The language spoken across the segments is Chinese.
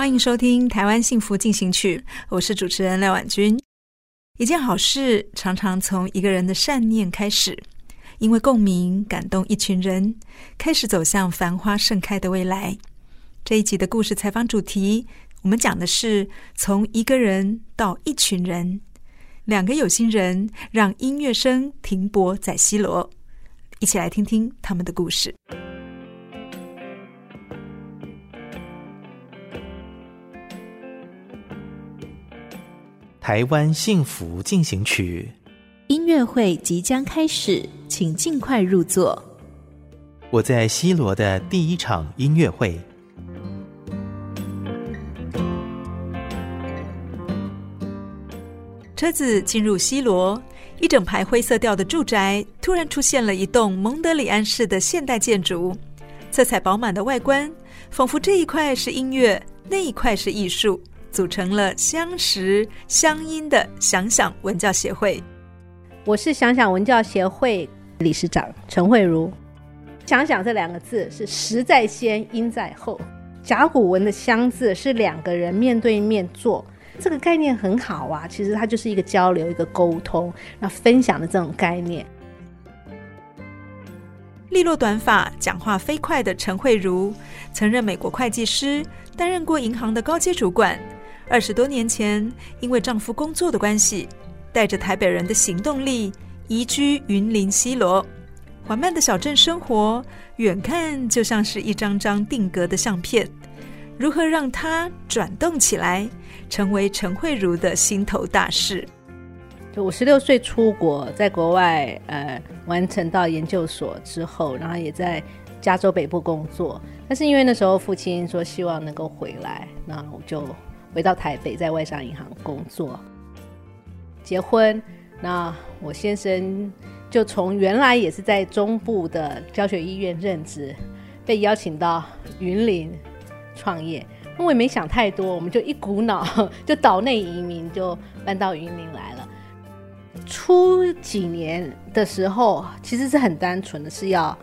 欢迎收听《台湾幸福进行曲》，我是主持人廖婉君。一件好事常常从一个人的善念开始，因为共鸣感动一群人，开始走向繁花盛开的未来。这一集的故事采访主题，我们讲的是从一个人到一群人，两个有心人让音乐声停泊在西罗，一起来听听他们的故事。台湾幸福进行曲音乐会即将开始，请尽快入座。我在西罗的第一场音乐会。车子进入西罗，一整排灰色调的住宅突然出现了一栋蒙德里安式的现代建筑，色彩饱满的外观，仿佛这一块是音乐，那一块是艺术。组成了相识相因的想想文教协会。我是想想文教协会理事长陈慧如。想想这两个字是实在先，因在后。甲骨文的相字是两个人面对面坐，这个概念很好啊。其实它就是一个交流、一个沟通、那分享的这种概念。利落短发、讲话飞快的陈慧如，曾任美国会计师，担任过银行的高阶主管。二十多年前，因为丈夫工作的关系，带着台北人的行动力移居云林西螺。缓慢的小镇生活，远看就像是一张张定格的相片。如何让它转动起来，成为陈慧如的心头大事？就我十六岁出国，在国外呃完成到研究所之后，然后也在加州北部工作。但是因为那时候父亲说希望能够回来，那我就。回到台北，在外商银行工作，结婚。那我先生就从原来也是在中部的教学医院任职，被邀请到云林创业。我也没想太多，我们就一股脑就岛内移民，就搬到云林来了。初几年的时候，其实是很单纯的，是要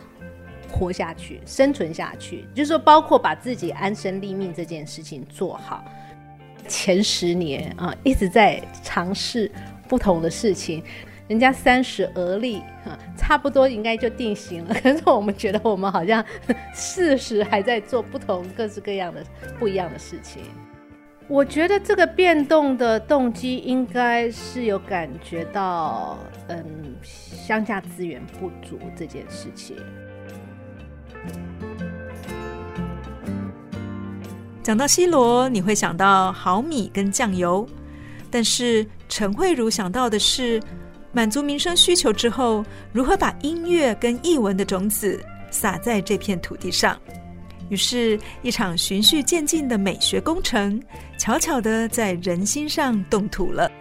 活下去、生存下去，就是说，包括把自己安身立命这件事情做好。前十年啊，一直在尝试不同的事情。人家三十而立，哈，差不多应该就定型了。可是我们觉得我们好像四十还在做不同各式各样的不一样的事情。我觉得这个变动的动机应该是有感觉到，嗯，乡下资源不足这件事情。讲到西罗，你会想到好米跟酱油，但是陈慧茹想到的是，满足民生需求之后，如何把音乐跟译文的种子撒在这片土地上。于是，一场循序渐进的美学工程，悄悄的在人心上动土了。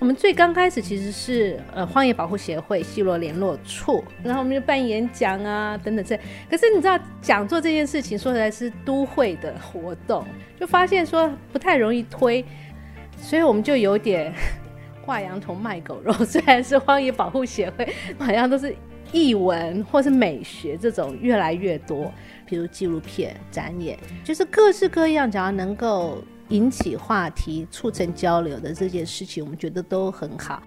我们最刚开始其实是呃荒野保护协会西螺联络处，然后我们就办演讲啊等等这。可是你知道讲座这件事情说起来是都会的活动，就发现说不太容易推，所以我们就有点挂羊头卖狗肉。虽然是荒野保护协会，好像都是译文或是美学这种越来越多，比如纪录片、展演，就是各式各样，只要能够。引起话题、促成交流的这件事情，我们觉得都很好。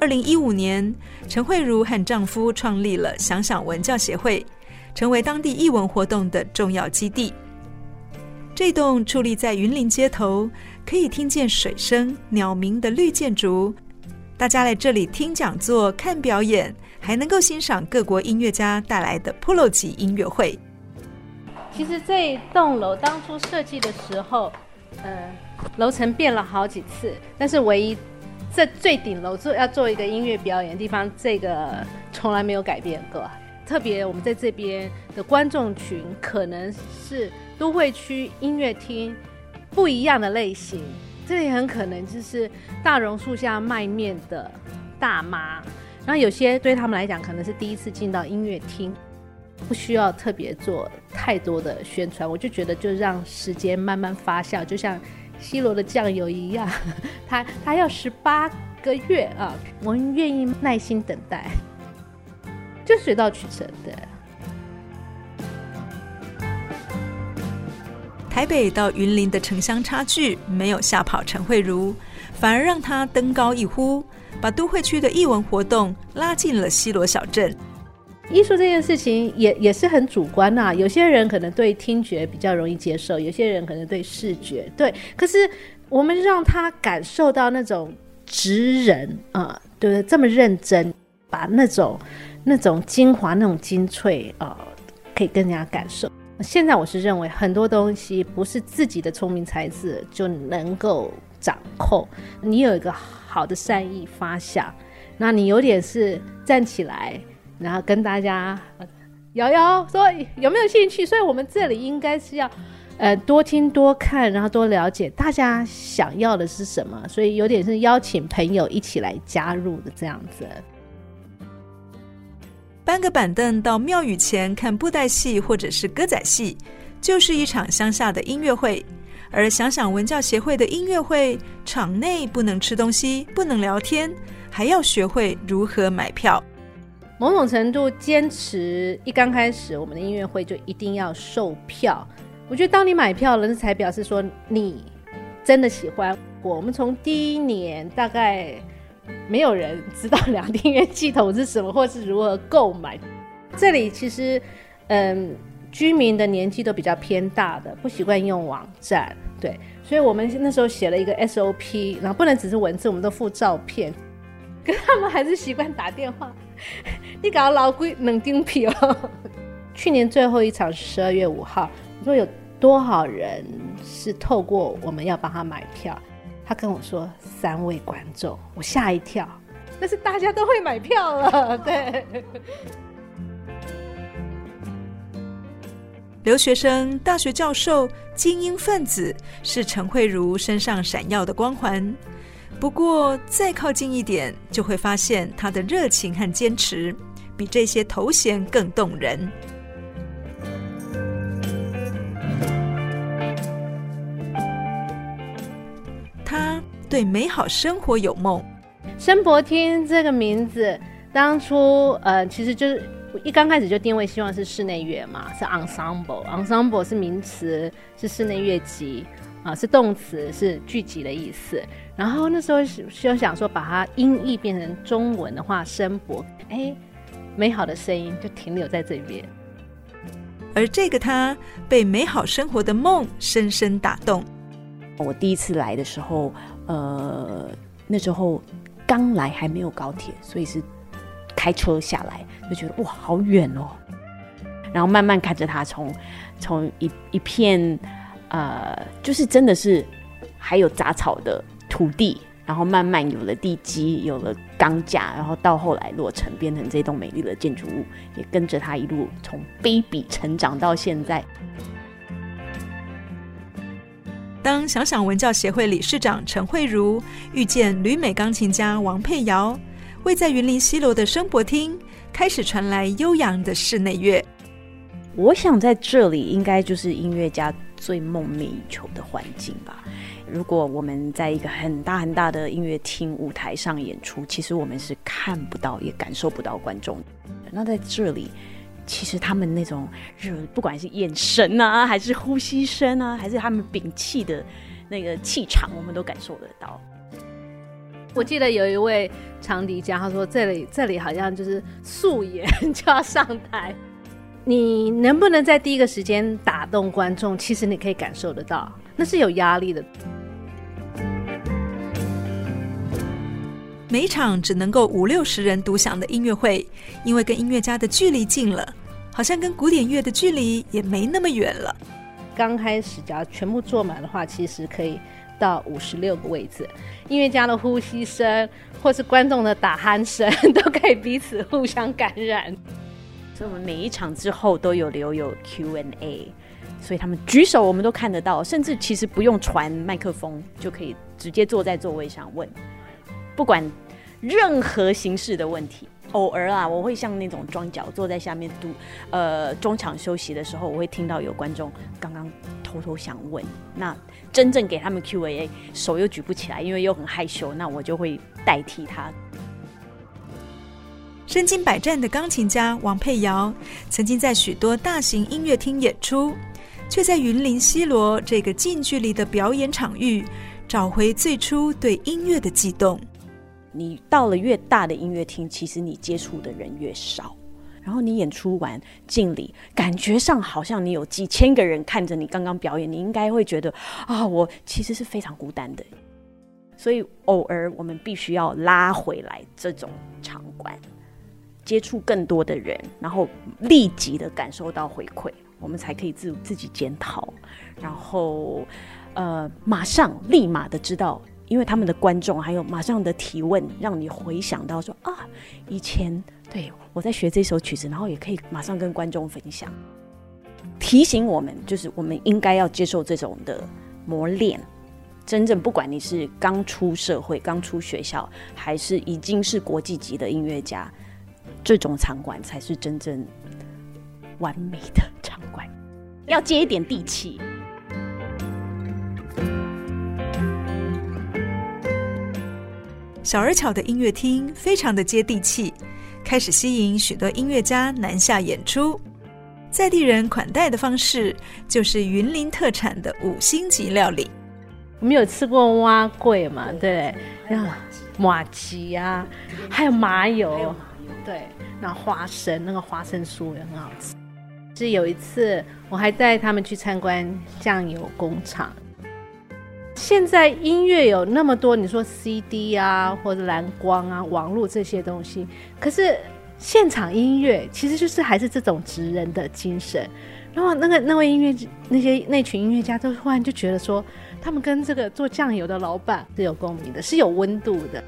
二零一五年，陈慧如和丈夫创立了想想文教协会，成为当地艺文活动的重要基地。这栋矗立在云林街头，可以听见水声、鸟鸣的绿建筑，大家来这里听讲座、看表演，还能够欣赏各国音乐家带来的噗搂级音乐会。其实这一栋楼当初设计的时候，呃，楼层变了好几次，但是唯一在最顶楼做要做一个音乐表演的地方，这个从来没有改变过。特别我们在这边的观众群可能是。都会区音乐厅不一样的类型，这里很可能就是大榕树下卖面的大妈，然后有些对他们来讲可能是第一次进到音乐厅，不需要特别做太多的宣传，我就觉得就让时间慢慢发酵，就像西罗的酱油一样，它它要十八个月啊，我们愿意耐心等待，就水到渠成的。台北到云林的城乡差距没有吓跑陈慧茹，反而让她登高一呼，把都会区的艺文活动拉进了西螺小镇。艺术这件事情也也是很主观呐、啊，有些人可能对听觉比较容易接受，有些人可能对视觉对。可是我们让他感受到那种职人啊，对、呃、这么认真，把那种那种精华、那种精粹啊、可以更加感受。现在我是认为很多东西不是自己的聪明才智就能够掌控。你有一个好的善意发想，那你有点是站起来，然后跟大家摇摇说有没有兴趣？所以我们这里应该是要呃多听多看，然后多了解大家想要的是什么。所以有点是邀请朋友一起来加入的这样子。搬个板凳到庙宇前看布袋戏或者是歌仔戏，就是一场乡下的音乐会。而想想文教协会的音乐会，场内不能吃东西，不能聊天，还要学会如何买票。某种程度坚持，一刚开始我们的音乐会就一定要售票。我觉得当你买票了，才表示说你真的喜欢。我们从第一年大概。没有人知道两厅院系统是什么，或是如何购买。这里其实，嗯，居民的年纪都比较偏大的，不习惯用网站，对，所以我们那时候写了一个 SOP，然后不能只是文字，我们都附照片，可他们还是习惯打电话。你搞老贵冷丁皮哦。去年最后一场是十二月五号，我说有多少人是透过我们要帮他买票？他跟我说三位观众，我吓一跳。但是大家都会买票了，对。留学生、大学教授、精英分子是陈慧如身上闪耀的光环。不过再靠近一点，就会发现他的热情和坚持比这些头衔更动人。对美好生活有梦，声博厅这个名字当初呃，其实就是一刚开始就定位，希望是室内乐嘛，是 ensemble，ensemble 是名词，是室内乐集啊，是动词，是聚集的意思。然后那时候就想说，把它音译变成中文的话，声博，哎，美好的声音就停留在这边。而这个他被美好生活的梦深深打动。我第一次来的时候。呃，那时候刚来还没有高铁，所以是开车下来，就觉得哇，好远哦。然后慢慢看着它从从一一片呃，就是真的是还有杂草的土地，然后慢慢有了地基，有了钢架，然后到后来落成变成这栋美丽的建筑物，也跟着它一路从 baby 成长到现在。当想想文教协会理事长陈慧如遇见旅美钢琴家王佩瑶，位在云林西螺的声博厅开始传来悠扬的室内乐。我想在这里应该就是音乐家最梦寐以求的环境吧。如果我们在一个很大很大的音乐厅舞台上演出，其实我们是看不到也感受不到观众。那在这里。其实他们那种热，不管是眼神啊，还是呼吸声啊，还是他们屏气的那个气场，我们都感受得到。我记得有一位长笛家，他说这里这里好像就是素颜就要上台。你能不能在第一个时间打动观众？其实你可以感受得到，那是有压力的。每场只能够五六十人独享的音乐会，因为跟音乐家的距离近了，好像跟古典乐的距离也没那么远了。刚开始，只要全部坐满的话，其实可以到五十六个位置。音乐家的呼吸声，或是观众的打鼾声，都可以彼此互相感染。所以，我们每一场之后都有留有 Q&A，所以他们举手，我们都看得到，甚至其实不用传麦克风，就可以直接坐在座位上问。不管任何形式的问题，偶尔啊，我会像那种装脚坐在下面读，呃，中场休息的时候，我会听到有观众刚刚偷偷想问，那真正给他们 Q&A，手又举不起来，因为又很害羞，那我就会代替他。身经百战的钢琴家王佩瑶，曾经在许多大型音乐厅演出，却在云林西罗这个近距离的表演场域，找回最初对音乐的悸动。你到了越大的音乐厅，其实你接触的人越少。然后你演出完敬礼，感觉上好像你有几千个人看着你刚刚表演，你应该会觉得啊，我其实是非常孤单的。所以偶尔我们必须要拉回来这种场馆，接触更多的人，然后立即的感受到回馈，我们才可以自自己检讨，然后呃，马上立马的知道。因为他们的观众还有马上的提问，让你回想到说啊，以前对我在学这首曲子，然后也可以马上跟观众分享，提醒我们就是我们应该要接受这种的磨练。真正不管你是刚出社会、刚出学校，还是已经是国际级的音乐家，这种场馆才是真正完美的场馆，要接一点地气。小而巧的音乐厅非常的接地气，开始吸引许多音乐家南下演出。在地人款待的方式就是云林特产的五星级料理。我们有吃过碗粿嘛？对，然后马吉啊，还有麻油，对，那花生那个花生酥也很好吃。是有一次我还带他们去参观酱油工厂。现在音乐有那么多，你说 CD 啊，或者蓝光啊、网络这些东西，可是现场音乐其实就是还是这种职人的精神。然后那个那位音乐那些那群音乐家都忽然就觉得说，他们跟这个做酱油的老板是有共鸣的，是有温度的。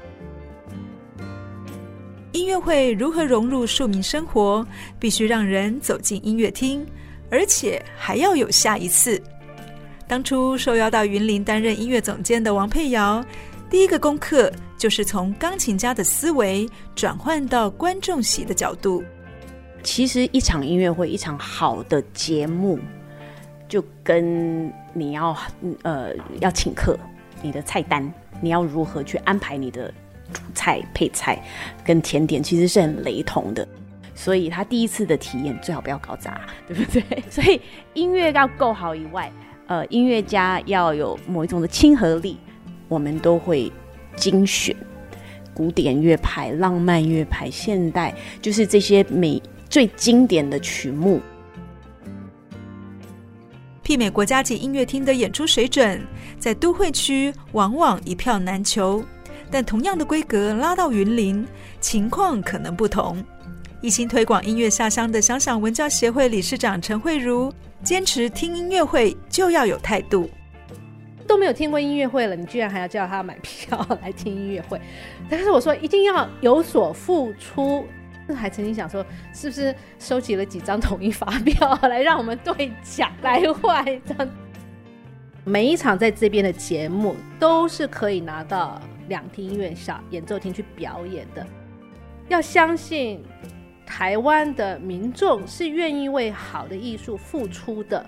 音乐会如何融入庶民生活？必须让人走进音乐厅，而且还要有下一次。当初受邀到云林担任音乐总监的王佩瑶，第一个功课就是从钢琴家的思维转换到观众席的角度。其实一场音乐会，一场好的节目，就跟你要呃要请客，你的菜单你要如何去安排你的主菜、配菜跟甜点，其实是很雷同的。所以他第一次的体验最好不要搞砸，对不对？所以音乐要够好以外。呃，音乐家要有某一种的亲和力，我们都会精选古典乐派、浪漫乐派、现代，就是这些美最经典的曲目。媲美国家级音乐厅的演出水准，在都会区往往一票难求，但同样的规格拉到云林，情况可能不同。一心推广音乐下乡的想想文教协会理事长陈慧茹。坚持听音乐会就要有态度，都没有听过音乐会了，你居然还要叫他买票来听音乐会？但是我说一定要有所付出，还曾经想说是不是收集了几张统一发票来让我们兑奖来换？这样每一场在这边的节目都是可以拿到两厅音乐小演奏厅去表演的，要相信。台湾的民众是愿意为好的艺术付出的。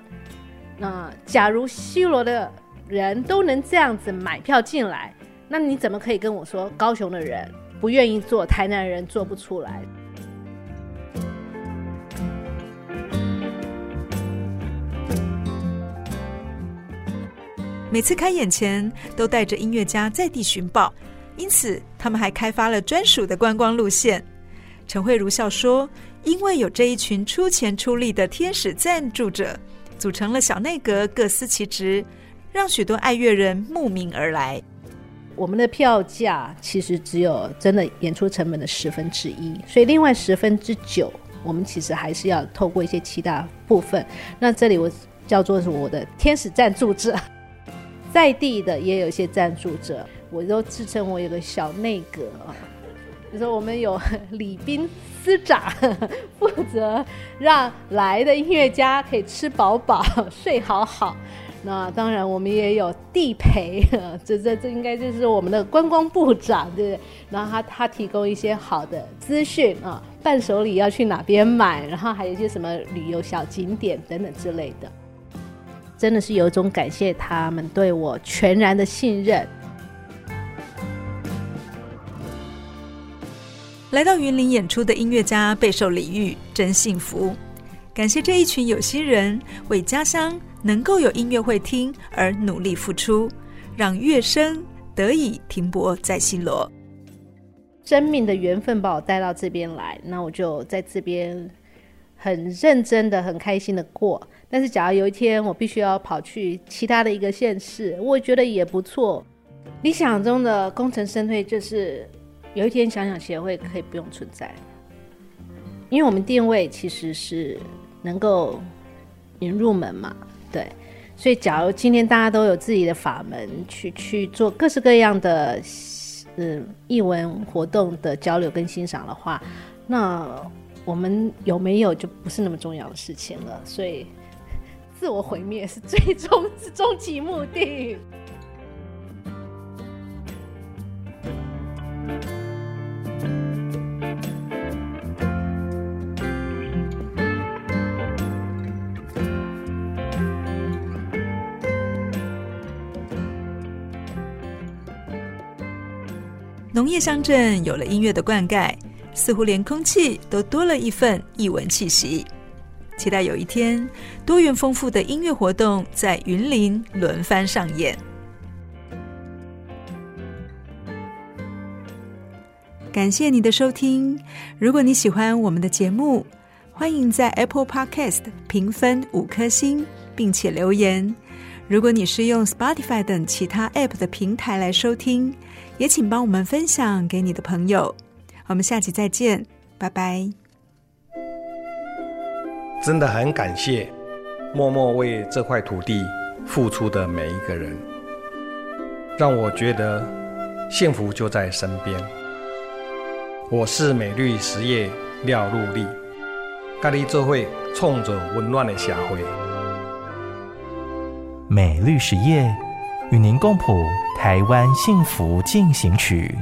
那假如西螺的人都能这样子买票进来，那你怎么可以跟我说高雄的人不愿意做，台南人做不出来？每次开演前都带着音乐家在地寻宝，因此他们还开发了专属的观光路线。陈慧如笑说：“因为有这一群出钱出力的天使赞助者，组成了小内阁，各司其职，让许多爱乐人慕名而来。我们的票价其实只有真的演出成本的十分之一，所以另外十分之九，我们其实还是要透过一些其他部分。那这里我叫做是我的天使赞助者，在地的也有一些赞助者，我都自称我有个小内阁，比如说我们有礼宾司长负责让来的音乐家可以吃饱饱、睡好好。那当然，我们也有地陪，这这这应该就是我们的观光部长，对不对？然后他他提供一些好的资讯啊，伴手礼要去哪边买，然后还有一些什么旅游小景点等等之类的，真的是有一种感谢他们对我全然的信任。来到云林演出的音乐家备受礼遇，真幸福。感谢这一群有心人为家乡能够有音乐会听而努力付出，让乐声得以停泊在新罗。生命的缘分把我带到这边来，那我就在这边很认真的、很开心的过。但是，假如有一天我必须要跑去其他的一个县市，我觉得也不错。理想中的功成身退，就是有一天想想协会可以不用存在，因为我们定位其实是能够引入门嘛。对，所以假如今天大家都有自己的法门去去做各式各样的嗯艺文活动的交流跟欣赏的话，那我们有没有就不是那么重要的事情了。所以自我毁灭是最终是终极目的。农业乡镇有了音乐的灌溉，似乎连空气都多了一份异文气息。期待有一天，多元丰富的音乐活动在云林轮番上演。感谢你的收听。如果你喜欢我们的节目，欢迎在 Apple Podcast 评分五颗星，并且留言。如果你是用 Spotify 等其他 App 的平台来收听，也请帮我们分享给你的朋友。我们下期再见，拜拜。真的很感谢默默为这块土地付出的每一个人，让我觉得幸福就在身边。我是美绿实业廖禄立，咖喱这会冲着温暖的社会。美绿实业与您共谱台湾幸福进行曲。